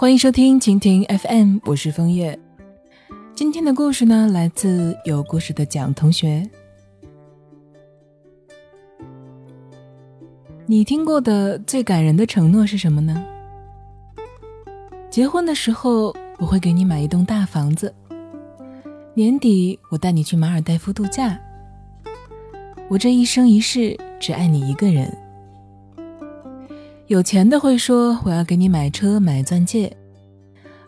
欢迎收听蜻蜓 FM，我是枫叶。今天的故事呢，来自有故事的蒋同学。你听过的最感人的承诺是什么呢？结婚的时候，我会给你买一栋大房子。年底，我带你去马尔代夫度假。我这一生一世只爱你一个人。有钱的会说我要给你买车买钻戒，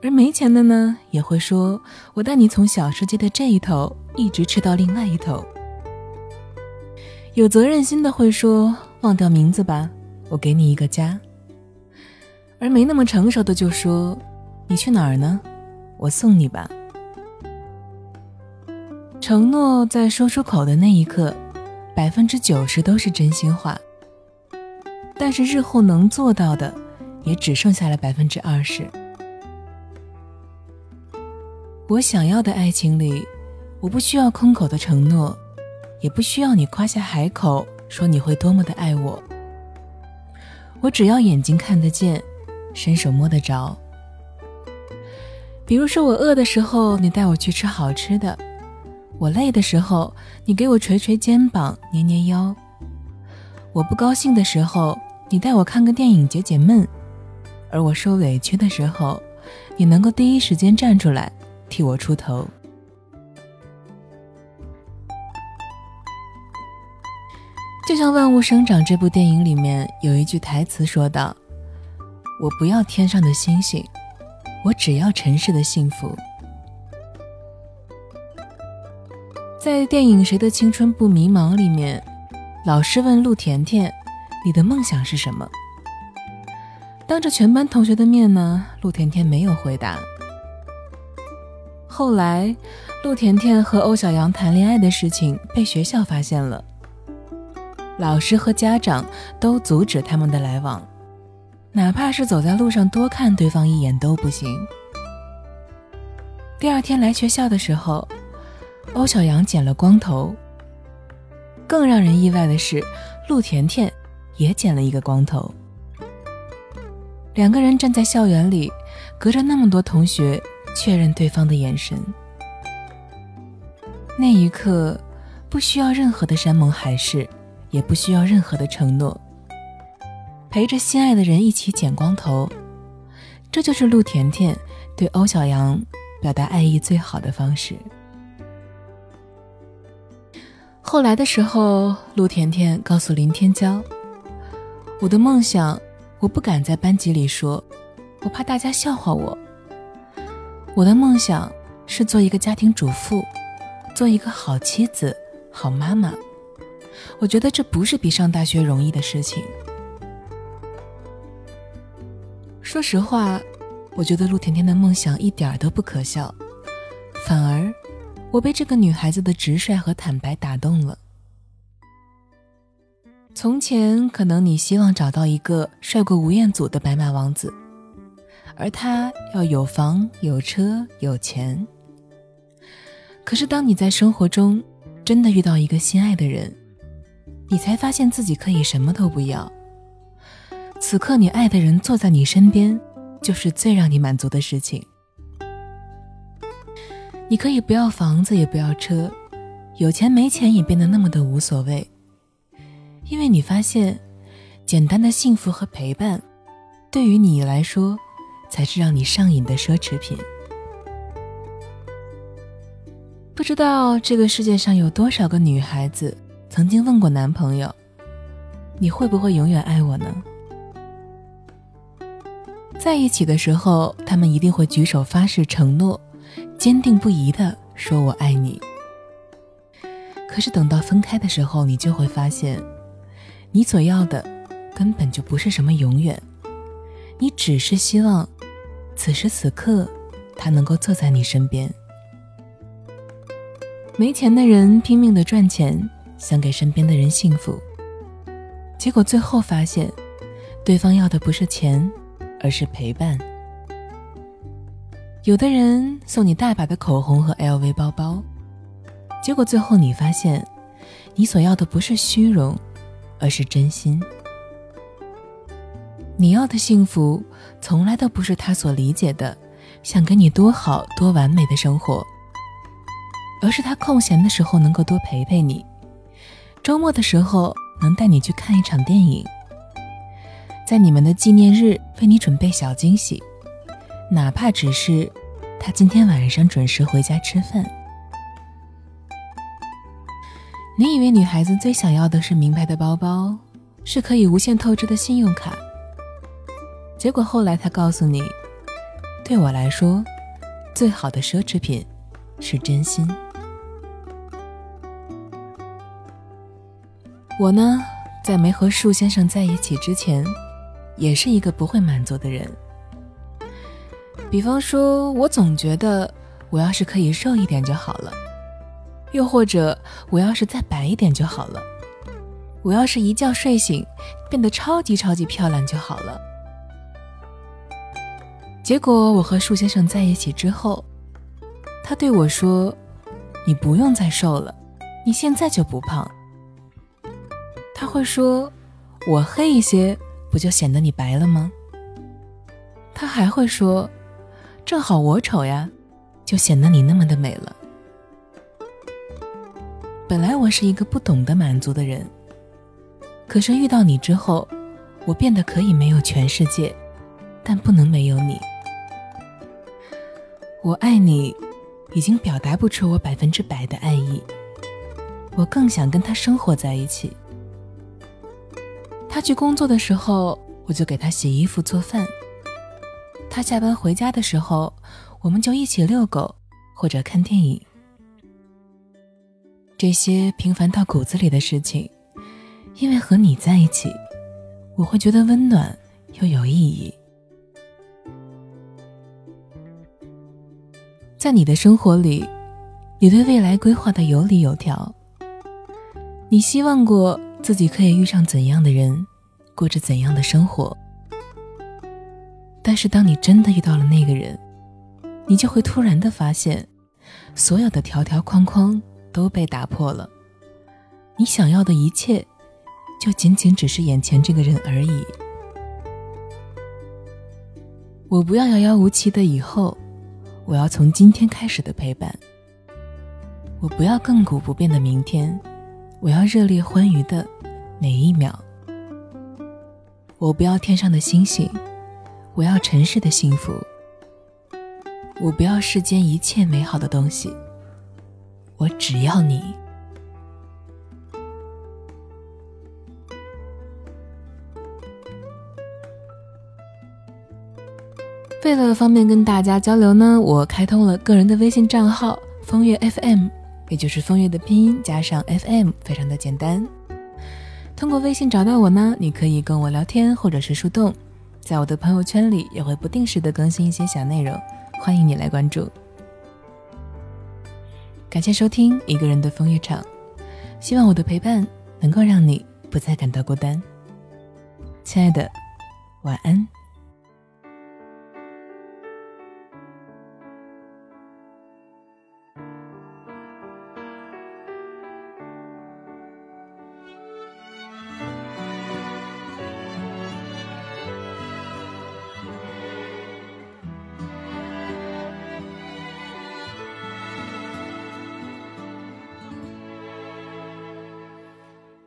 而没钱的呢，也会说我带你从小世界的这一头一直吃到另外一头。有责任心的会说。忘掉名字吧，我给你一个家。而没那么成熟的就说：“你去哪儿呢？我送你吧。”承诺在说出口的那一刻，百分之九十都是真心话。但是日后能做到的，也只剩下了百分之二十。我想要的爱情里，我不需要空口的承诺，也不需要你夸下海口。说你会多么的爱我，我只要眼睛看得见，伸手摸得着。比如说我饿的时候，你带我去吃好吃的；我累的时候，你给我捶捶肩膀、捏捏腰；我不高兴的时候，你带我看个电影解解闷；而我受委屈的时候，你能够第一时间站出来替我出头。就像《万物生长》这部电影里面有一句台词说道：“我不要天上的星星，我只要尘世的幸福。”在电影《谁的青春不迷茫》里面，老师问陆甜甜：“你的梦想是什么？”当着全班同学的面呢，陆甜甜没有回答。后来，陆甜甜和欧小阳谈恋爱的事情被学校发现了。老师和家长都阻止他们的来往，哪怕是走在路上多看对方一眼都不行。第二天来学校的时候，欧小阳剪了光头。更让人意外的是，陆甜甜也剪了一个光头。两个人站在校园里，隔着那么多同学，确认对方的眼神。那一刻，不需要任何的山盟海誓。也不需要任何的承诺，陪着心爱的人一起剪光头，这就是陆甜甜对欧小阳表达爱意最好的方式。后来的时候，陆甜甜告诉林天骄：“我的梦想，我不敢在班级里说，我怕大家笑话我。我的梦想是做一个家庭主妇，做一个好妻子、好妈妈。”我觉得这不是比上大学容易的事情。说实话，我觉得陆甜甜的梦想一点都不可笑，反而我被这个女孩子的直率和坦白打动了。从前，可能你希望找到一个帅过吴彦祖的白马王子，而他要有房有车有钱。可是，当你在生活中真的遇到一个心爱的人，你才发现自己可以什么都不要。此刻，你爱的人坐在你身边，就是最让你满足的事情。你可以不要房子，也不要车，有钱没钱也变得那么的无所谓，因为你发现，简单的幸福和陪伴，对于你来说，才是让你上瘾的奢侈品。不知道这个世界上有多少个女孩子。曾经问过男朋友：“你会不会永远爱我呢？”在一起的时候，他们一定会举手发誓承诺，坚定不移的说“我爱你”。可是等到分开的时候，你就会发现，你所要的根本就不是什么永远，你只是希望此时此刻他能够坐在你身边。没钱的人拼命的赚钱。想给身边的人幸福，结果最后发现，对方要的不是钱，而是陪伴。有的人送你大把的口红和 LV 包包，结果最后你发现，你所要的不是虚荣，而是真心。你要的幸福，从来都不是他所理解的，想给你多好多完美的生活，而是他空闲的时候能够多陪陪你，周末的时候能带你去看一场电影，在你们的纪念日为你准备小惊喜，哪怕只是他今天晚上准时回家吃饭。你以为女孩子最想要的是名牌的包包，是可以无限透支的信用卡。结果后来他告诉你，对我来说，最好的奢侈品是真心。我呢，在没和树先生在一起之前，也是一个不会满足的人。比方说，我总觉得我要是可以瘦一点就好了。又或者，我要是再白一点就好了；我要是一觉睡醒变得超级超级漂亮就好了。结果我和树先生在一起之后，他对我说：“你不用再瘦了，你现在就不胖。”他会说：“我黑一些，不就显得你白了吗？”他还会说：“正好我丑呀，就显得你那么的美了。”本来我是一个不懂得满足的人，可是遇到你之后，我变得可以没有全世界，但不能没有你。我爱你，已经表达不出我百分之百的爱意。我更想跟他生活在一起。他去工作的时候，我就给他洗衣服做饭；他下班回家的时候，我们就一起遛狗或者看电影。这些平凡到骨子里的事情，因为和你在一起，我会觉得温暖又有意义。在你的生活里，你对未来规划的有理有条。你希望过自己可以遇上怎样的人，过着怎样的生活。但是当你真的遇到了那个人，你就会突然的发现，所有的条条框框。都被打破了，你想要的一切，就仅仅只是眼前这个人而已。我不要遥遥无期的以后，我要从今天开始的陪伴。我不要亘古不变的明天，我要热烈欢愉的每一秒。我不要天上的星星，我要尘世的幸福。我不要世间一切美好的东西。我只要你。为了方便跟大家交流呢，我开通了个人的微信账号“风月 FM”，也就是风月的拼音加上 FM，非常的简单。通过微信找到我呢，你可以跟我聊天或者是树洞，在我的朋友圈里也会不定时的更新一些小内容，欢迎你来关注。感谢收听一个人的风月场，希望我的陪伴能够让你不再感到孤单。亲爱的，晚安。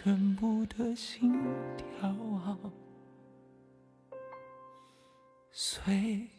全部的心跳随。